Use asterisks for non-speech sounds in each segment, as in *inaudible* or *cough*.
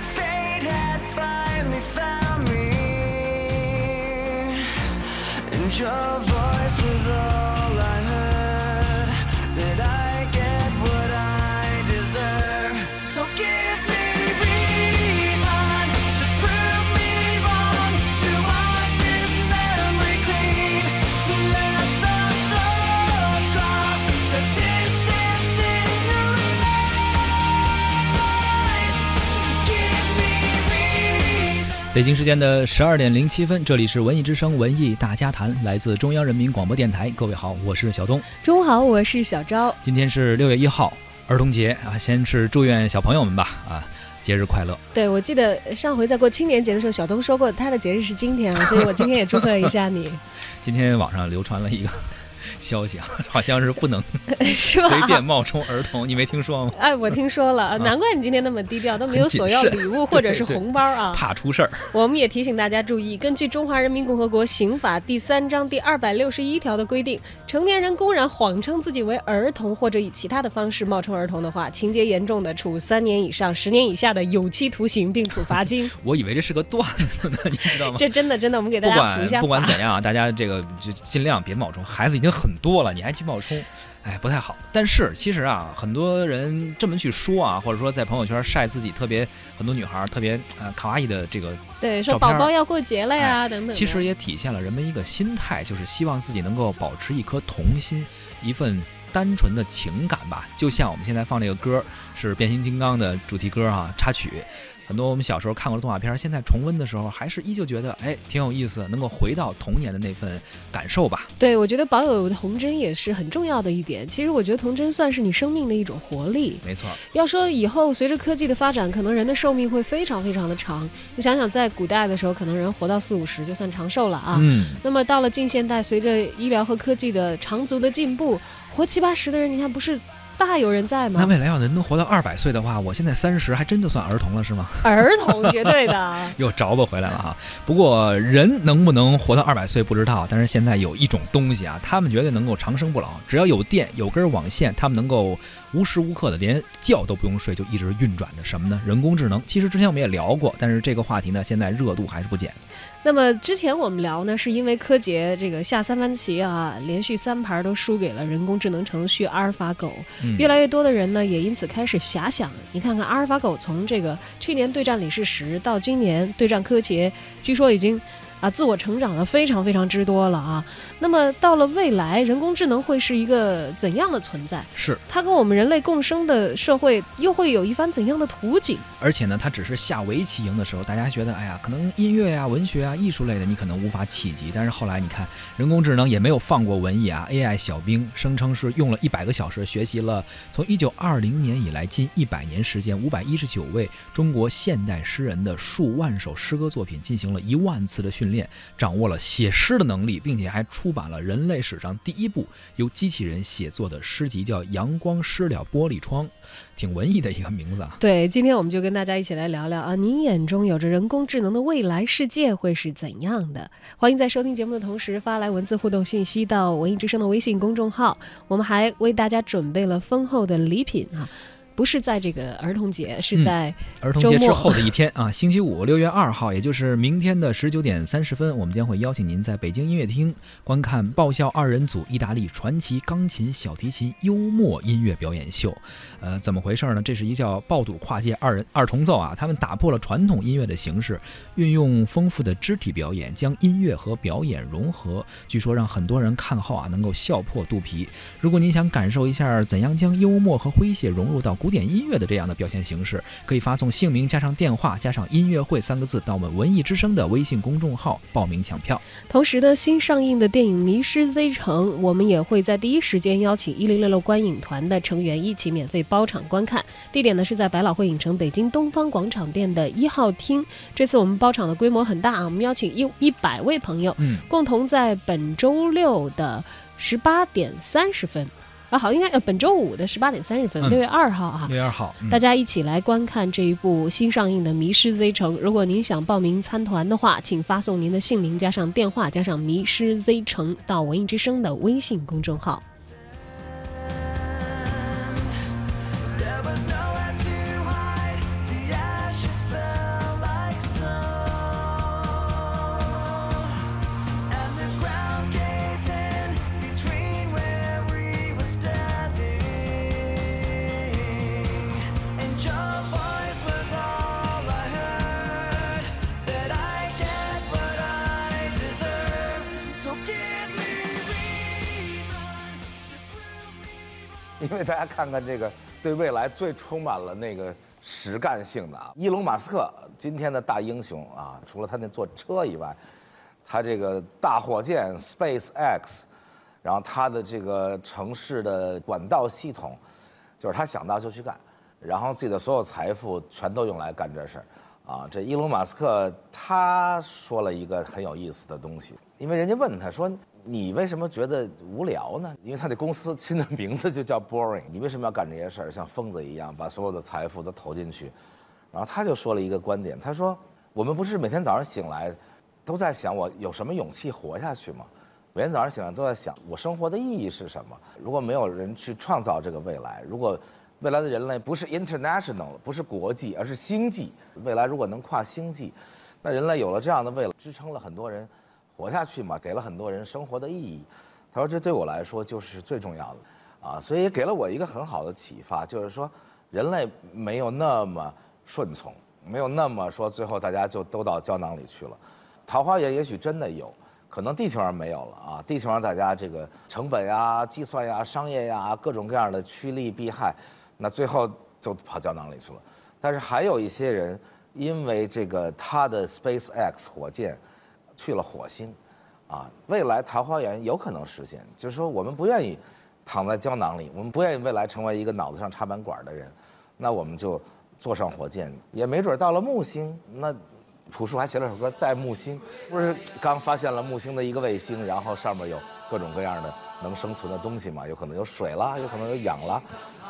fate had finally found me. And your voice 北京时间的十二点零七分，这里是文艺之声文艺大家谈，来自中央人民广播电台。各位好，我是小东。中午好，我是小昭。今天是六月一号，儿童节啊，先是祝愿小朋友们吧啊，节日快乐。对，我记得上回在过青年节的时候，小东说过他的节日是今天啊，所以我今天也祝贺一下你，*laughs* 今天网上流传了一个消息啊，*laughs* 好像是不能 *laughs* 是？随便冒充儿童，你没听说吗？*laughs* 哎，我听说了，难怪你今天那么低调，都没有索要礼物或者是红包啊。怕出事儿。我们也提醒大家注意，根据《中华人民共和国刑法》第三章第二百六十一条的规定，成年人公然谎称自己为儿童，或者以其他的方式冒充儿童的话，情节严重的，处三年以上十年以下的有期徒刑，并处罚金。我以为这是个段子呢，你知道吗？这真的真的，我们给大家补一下管不管怎样啊，大家这个就尽量别冒充，孩子已经很多了，你还去冒充，哎，不太好。但是其实啊，很多人这么去说啊，或者说在朋友圈晒自己特别很多女孩特别啊卡哇伊的这个，对，说宝宝要过节了呀，等等。其实也体现了人们一个心态，就是希望自己能够保持一颗童心，一份单纯的情感吧。就像我们现在放这个歌是变形金刚的主题歌啊，插曲。很多我们小时候看过的动画片，现在重温的时候，还是依旧觉得哎挺有意思，能够回到童年的那份感受吧。对，我觉得保有童真也是很重要的一点。其实我觉得童真算是你生命的一种活力。没错，要说以后随着科技的发展，可能人的寿命会非常非常的长。你想想，在古代的时候，可能人活到四五十就算长寿了啊。嗯，那么到了近现代，随着医疗和科技的长足的进步，活七八十的人，你看不是大有人在吗？那未来要能活到二百岁的话，我现在三十，还真就算儿童了，是吗？儿童绝对的。*laughs* 又着吧回来了哈。不过人能不能活到二百岁不知道，但是现在有一种东西啊，他们绝对能够长生不老，只要有电有根网线，他们能够无时无刻的连觉都不用睡就一直运转着什么呢？人工智能。其实之前我们也聊过，但是这个话题呢，现在热度还是不减。那么之前我们聊呢，是因为柯洁这个下三盘棋啊，连续三盘都输给了人工智能程序阿尔法狗。嗯越来越多的人呢，也因此开始遐想，你看看阿尔法狗从这个去年对战李世石到今年对战柯洁，据说已经啊自我成长的非常非常之多了啊。那么到了未来，人工智能会是一个怎样的存在？是，它跟我们人类共生的社会又会有一番怎样的图景？而且呢，它只是下围棋赢的时候，大家觉得，哎呀，可能音乐呀、文学啊、艺术类的你可能无法企及。但是后来你看，人工智能也没有放过文艺啊，AI 小兵声称是用了一百个小时学习了从一九二零年以来近一百年时间，五百一十九位中国现代诗人的数万首诗歌作品进行了一万次的训练，掌握了写诗的能力，并且还出版了人类史上第一部由机器人写作的诗集，叫《阳光湿了玻璃窗》，挺文艺的一个名字啊。对，今天我们就跟大家一起来聊聊啊，您眼中有着人工智能的未来世界会是怎样的？欢迎在收听节目的同时发来文字互动信息到文艺之声的微信公众号，我们还为大家准备了丰厚的礼品啊。不是在这个儿童节，是在儿童节之后的一天啊，*laughs* 星期五六月二号，也就是明天的十九点三十分，我们将会邀请您在北京音乐厅观看爆笑二人组意大利传奇钢琴、小提琴幽默音乐表演秀。呃，怎么回事呢？这是一叫爆肚跨界二人二重奏啊，他们打破了传统音乐的形式，运用丰富的肢体表演，将音乐和表演融合。据说让很多人看后啊，能够笑破肚皮。如果您想感受一下怎样将幽默和诙谐融入到古典音乐的这样的表现形式，可以发送姓名加上电话加上音乐会三个字到我们文艺之声的微信公众号报名抢票。同时呢，新上映的电影《迷失 Z 城》，我们也会在第一时间邀请一零六六观影团的成员一起免费包场观看。地点呢是在百老汇影城北京东方广场店的一号厅。这次我们包场的规模很大啊，我们邀请一一百位朋友，嗯，共同在本周六的十八点三十分，啊好，应该呃本周五的十八点三十分，嗯六月二号啊，六月二号，嗯大家一起来观看这一部新上映的《迷失 Z 城》。如果您想报名参团的话，请发送您的姓名加上电话加上“迷失 Z 城”到文艺之声的微信公众号。*laughs* 因为大家看看这个对未来最充满了那个实干性的啊，伊隆马斯克今天的大英雄啊，除了他那坐车以外，他这个大火箭 Space X，然后他的这个城市的管道系统，就是他想到就去干，然后自己的所有财富全都用来干这事儿。啊，这伊隆马斯克他说了一个很有意思的东西，因为人家问他说：“你为什么觉得无聊呢？”因为他的公司新的名字就叫 Boring，你为什么要干这些事儿，像疯子一样把所有的财富都投进去？然后他就说了一个观点，他说：“我们不是每天早上醒来，都在想我有什么勇气活下去吗？每天早上醒来都在想我生活的意义是什么？如果没有人去创造这个未来，如果……未来的人类不是 international，不是国际，而是星际。未来如果能跨星际，那人类有了这样的未来，支撑了很多人活下去嘛，给了很多人生活的意义。他说这对我来说就是最重要的，啊，所以也给了我一个很好的启发，就是说人类没有那么顺从，没有那么说最后大家就都到胶囊里去了。桃花源也许真的有，可能地球上没有了啊，地球上大家这个成本呀、计算呀、商业呀，各种各样的趋利避害。那最后就跑胶囊里去了，但是还有一些人，因为这个他的 Space X 火箭去了火星，啊，未来桃花源有可能实现。就是说，我们不愿意躺在胶囊里，我们不愿意未来成为一个脑子上插满管的人，那我们就坐上火箭，也没准到了木星。那朴树还写了首歌《在木星》，不是刚发现了木星的一个卫星，然后上面有各种各样的能生存的东西嘛？有可能有水啦，有可能有氧啦，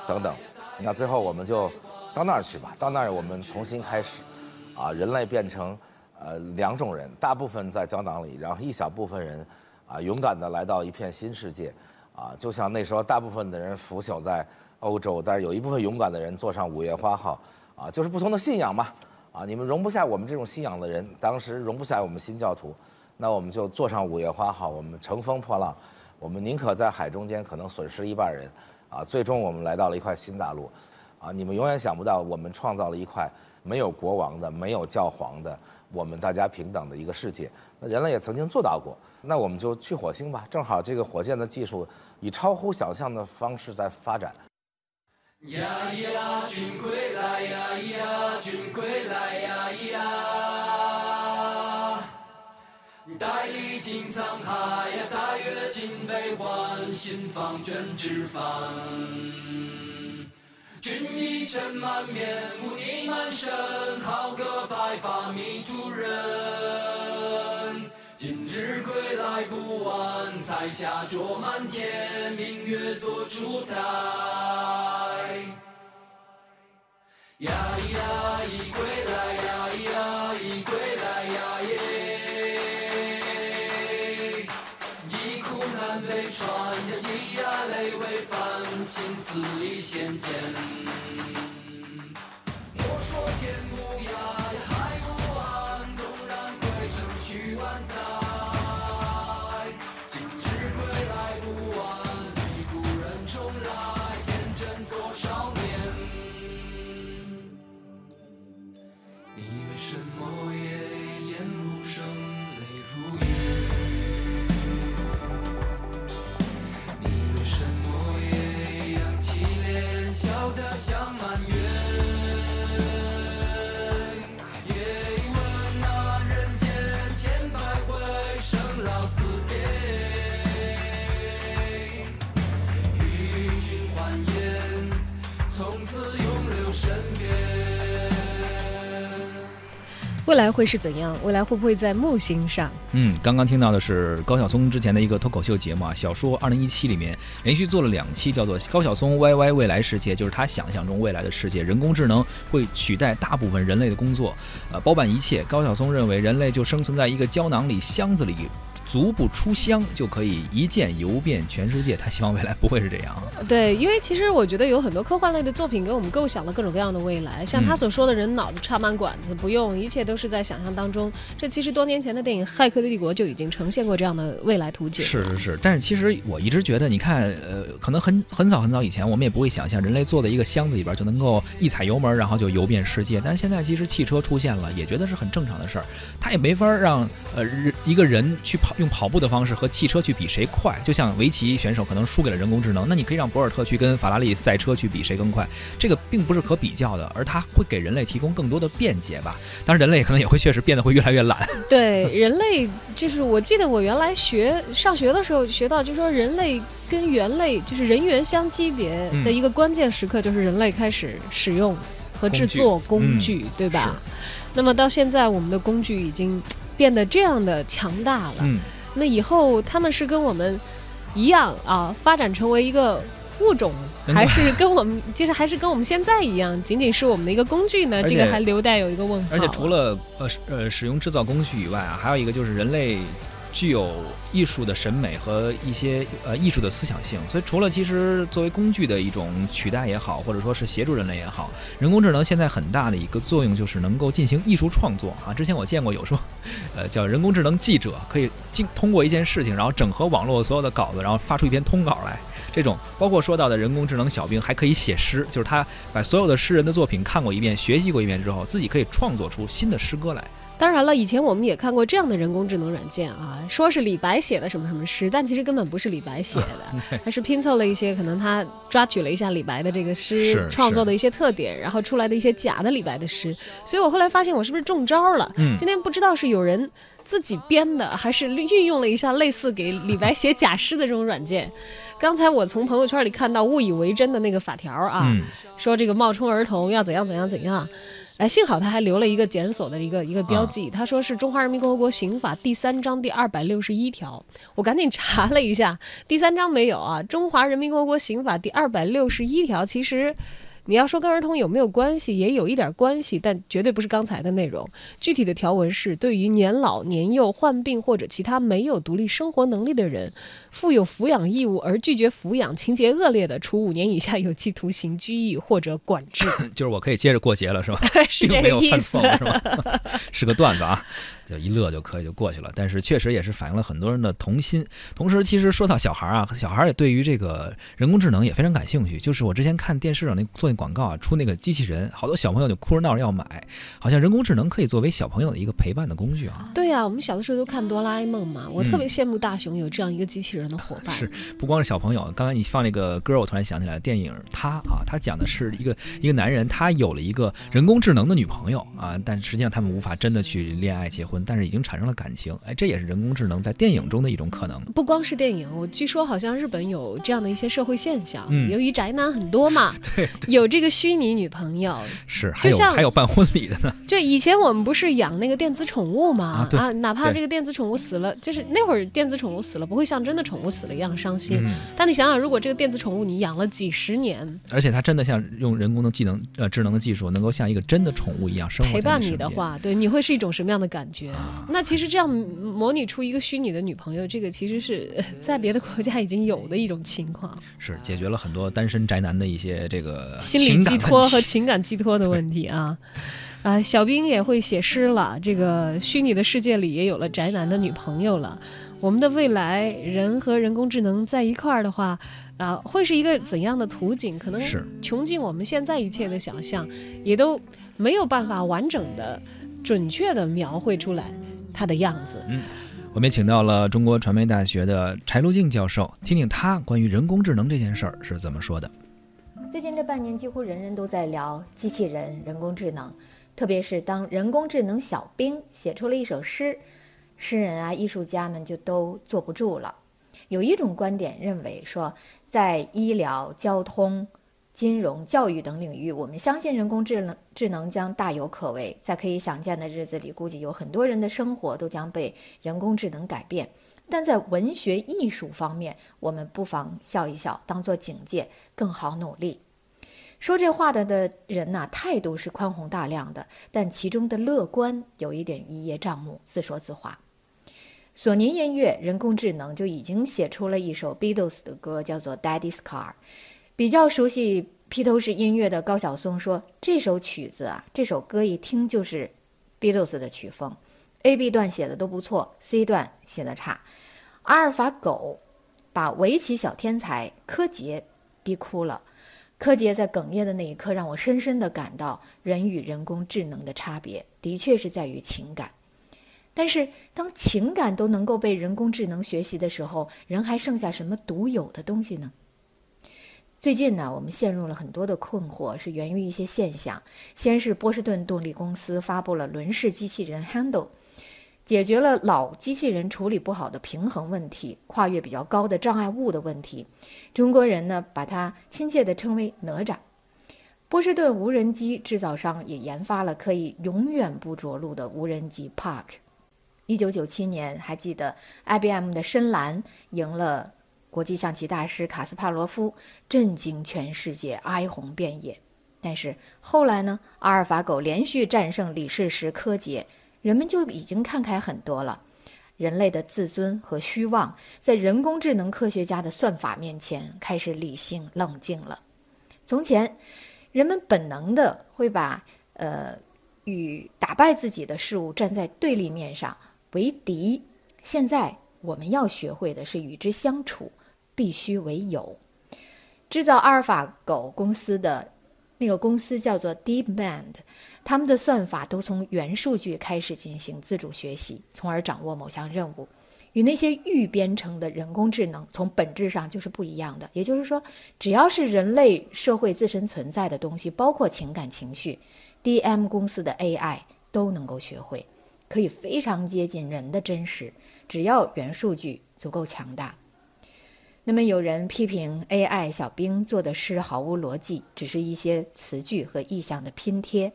等等。那最后我们就到那儿去吧，到那儿我们重新开始，啊，人类变成呃两种人，大部分在胶囊里，然后一小部分人啊勇敢地来到一片新世界，啊，就像那时候大部分的人腐朽在欧洲，但是有一部分勇敢的人坐上五月花号，啊，就是不同的信仰嘛，啊，你们容不下我们这种信仰的人，当时容不下我们新教徒，那我们就坐上五月花号，我们乘风破浪，我们宁可在海中间可能损失一半人。啊，最终我们来到了一块新大陆，啊，你们永远想不到，我们创造了一块没有国王的、没有教皇的、我们大家平等的一个世界。那人类也曾经做到过，那我们就去火星吧。正好这个火箭的技术以超乎想象的方式在发展。呀呀，君归来呀呀，君归来呀呀，带历经沧海呀，带阅尽悲欢，心房卷纸帆。君衣尘满面，污泥满身，好个白发迷途人。今日归来不晚，彩霞灼满天，明月做烛台。呀咿呀，咿归来呀咿，心思里显见。莫说天无涯，海无岸，纵然归程须万载。今日归来不晚，离故人重来，天真做少年。你为什么也眼如生，泪如雨？未来会是怎样？未来会不会在木星上？嗯，刚刚听到的是高晓松之前的一个脱口秀节目啊，小说二零一七里面连续做了两期，叫做高晓松 YY 未来世界，就是他想象中未来的世界，人工智能会取代大部分人类的工作，呃，包办一切。高晓松认为人类就生存在一个胶囊里、箱子里。足不出乡就可以一键游遍全世界，他希望未来不会是这样。对，因为其实我觉得有很多科幻类的作品给我们构想了各种各样的未来，像他所说的人脑子插满管子，不用，一切都是在想象当中。这其实多年前的电影《骇客帝国》就已经呈现过这样的未来图景。是是是，但是其实我一直觉得，你看，呃，可能很很早很早以前，我们也不会想象人类坐在一个箱子里边就能够一踩油门，然后就游遍世界。但是现在其实汽车出现了，也觉得是很正常的事儿。它也没法让呃人一个人去跑跑用跑步的方式和汽车去比谁快，就像围棋选手可能输给了人工智能，那你可以让博尔特去跟法拉利赛车去比谁更快，这个并不是可比较的，而它会给人类提供更多的便捷吧。当然，人类可能也会确实变得会越来越懒。*laughs* 对，人类就是我记得我原来学上学的时候学到，就说人类跟猿类就是人猿相级别的一个关键时刻，就是人类开始使用和制作工工具，具对吧是？那么到现在，我们的工具已经变得这样的强大了。嗯，那以后他们是跟我们一样啊，发展成为一个物种，还是跟我们其实还是跟我们现在一样，*laughs* 仅仅是我们的一个工具呢？这个还留待有一个问号。而且除了呃呃使用制造工具以外啊，还有一个就是人类具有艺术的审美和一些呃艺术的思想性，所以除了其实作为工具的一种取代也好，或者说是协助人类也好，人工智能现在很大的一个作用就是能够进行艺术创作啊。之前我见过有说，呃叫人工智能记者可以经通过一件事情，然后整合网络所有的稿子，然后发出一篇通稿来。这种包括说到的人工智能小兵还可以写诗，就是他把所有的诗人的作品看过一遍、学习过一遍之后，自己可以创作出新的诗歌来。当然了，以前我们也看过这样的人工智能软件啊，说是李白写的什么什么诗，但其实根本不是李白写的，*laughs* 他是拼凑了一些可能他抓取了一下李白的这个诗创作的一些特点，然后出来的一些假的李白的诗。所以我后来发现我是不是中招了？嗯今天不知道是有人自己编的，还是运用了一下类似给李白写假诗的这种软件。刚才我从朋友圈里看到误以为真的那个法条啊，嗯，说这个冒充儿童要怎样怎样怎样。哎，幸好他还留了一个检索的一个一个标记，他说是《中华人民共和国刑法》第三章第二百六十一条。我赶紧查了一下，第三章没有啊，《中华人民共和国刑法》第二百六十一条，其实。你要说跟儿童有没有关系，也有一点关系，但绝对不是刚才的内容。具体的条文是：对于年老、年幼、患病或者其他没有独立生活能力的人，负有抚养义务而拒绝抚养，情节恶劣的，处五年以下有期徒刑、拘役或者管制。*laughs* 就是我可以接着过节了，是吧？*laughs* 是并这个意思。是吧？是个段子啊，就一乐就可以就过去了。但是确实也是反映了很多人的童心。同时，其实说到小孩儿啊，小孩儿也对于这个人工智能也非常感兴趣。就是我之前看电视上那做那广告啊，出那个机器人，好多小朋友就哭着闹着要买，好像人工智能可以作为小朋友的一个陪伴的工具啊。对呀、我们小的时候都看哆啦 A 梦嘛，我特别羡慕大雄有这样一个机器人的伙伴。是不光是小朋友，刚才你放那个歌，我突然想起来，电影他啊，他讲的是一个一个男人，他有了一个人工智能的女朋友啊，但实际上他们无法真的去恋爱结婚，但是已经产生了感情，哎，这也是人工智能在电影中的一种可能。不光是电影，我据说好像日本有这样的一些社会现象，嗯由于宅男很多嘛，*laughs* 对，有这个虚拟女朋友。是，还有就像还有办婚礼的呢，就以前我们不是养那个电子宠物嘛啊对哪怕这个电子宠物死了，就是那会儿电子宠物死了不会像真的宠物死了一样伤心。嗯，但你想想，如果这个电子宠物你养了几十年，而且它真的像用人工的技能呃智能的技术，能够像一个真的宠物一样生活陪伴你的话，对，你会是一种什么样的感觉？啊那其实这样模拟出一个虚拟的女朋友，这个其实是呃 *laughs* 在别的国家已经有的一种情况，是解决了很多单身宅男的一些这个心理寄托和情感寄托的 *laughs* 问题啊。啊，小兵也会写诗了，这个虚拟的世界里也有了宅男的女朋友了。我们的未来，人和人工智能在一块儿的话，啊，会是一个怎样的图景？可能是穷尽我们现在一切的想象，也都没有办法完整的、准确的描绘出来它的样子。嗯我们也请到了中国传媒大学的柴路静教授，听听他关于人工智能这件事儿是怎么说的。最近这半年，几乎人人都在聊机器人、人工智能，特别是当人工智能小兵写出了一首诗，诗人啊、艺术家们就都坐不住了。有一种观点认为说，在医疗、交通、金融、教育等领域，我们相信人工智能智能将大有可为。在可以想见的日子里，估计有很多人的生活都将被人工智能改变。但在文学艺术方面，我们不妨笑一笑，当做警戒，更好努力。说这话的的人呐、态度是宽宏大量的，但其中的乐观有一点一叶障目，自说自话。索尼音乐人工智能就已经写出了一首 Beatles 的歌，叫做《Daddy's Car》。比较熟悉披头士音乐的高晓松说，这首曲子啊，这首歌一听就是 Beatles 的曲风，A、B 段写的都不错，C 段写的差。阿尔法狗把围棋小天才柯洁逼哭了。柯洁在哽咽的那一刻，让我深深地感到人与人工智能的差别，的确是在于情感。但是，当情感都能够被人工智能学习的时候，人还剩下什么独有的东西呢？最近呢，我们陷入了很多的困惑，是源于一些现象。先是波士顿动力公司发布了轮式机器人 Handle，解决了老机器人处理不好的平衡问题、跨越比较高的障碍物的问题。中国人呢，把它亲切地称为哪吒。波士顿无人机制造商也研发了可以永远不着陆的无人机 Park。一九九七年，还记得 IBM 的深蓝赢了国际象棋大师卡斯帕罗夫，震惊全世界，哀鸿遍野。但是后来呢，阿尔法狗连续战胜李世石柯洁，人们就已经看开很多了。人类的自尊和虚妄，在人工智能科学家的算法面前开始理性冷静了。从前，人们本能的会把呃与打败自己的事物站在对立面上。为敌，现在我们要学会的是与之相处，必须为有。制造阿尔法狗公司的那个公司叫做 DeepMind，他们的算法都从原数据开始进行自主学习，从而掌握某项任务，与那些预编程的人工智能从本质上就是不一样的。也就是说，只要是人类社会自身存在的东西，包括情感情绪，DM 公司的 AI 都能够学会。可以非常接近人的真实，只要原数据足够强大。那么有人批评 AI 小兵做的诗毫无逻辑，只是一些词句和意象的拼贴。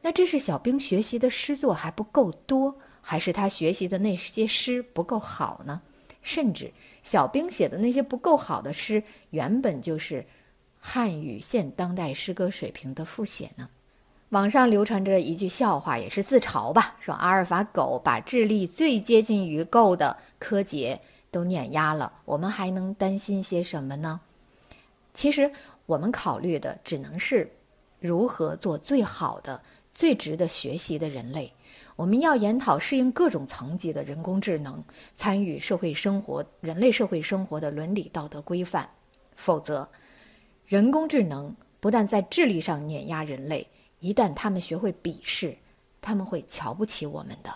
那这是小兵学习的诗作还不够多，还是他学习的那些诗不够好呢？甚至小兵写的那些不够好的诗，原本就是汉语现当代诗歌水平的复写呢？网上流传着一句笑话，也是自嘲吧，说阿尔法狗把智力最接近于 Go 的柯洁都碾压了，我们还能担心些什么呢？其实我们考虑的只能是如何做最好的、最值得学习的人类。我们要研讨适应各种层级的人工智能，参与社会生活、人类社会生活的伦理道德规范。否则，人工智能不但在智力上碾压人类。一旦他们学会鄙视，他们会瞧不起我们的。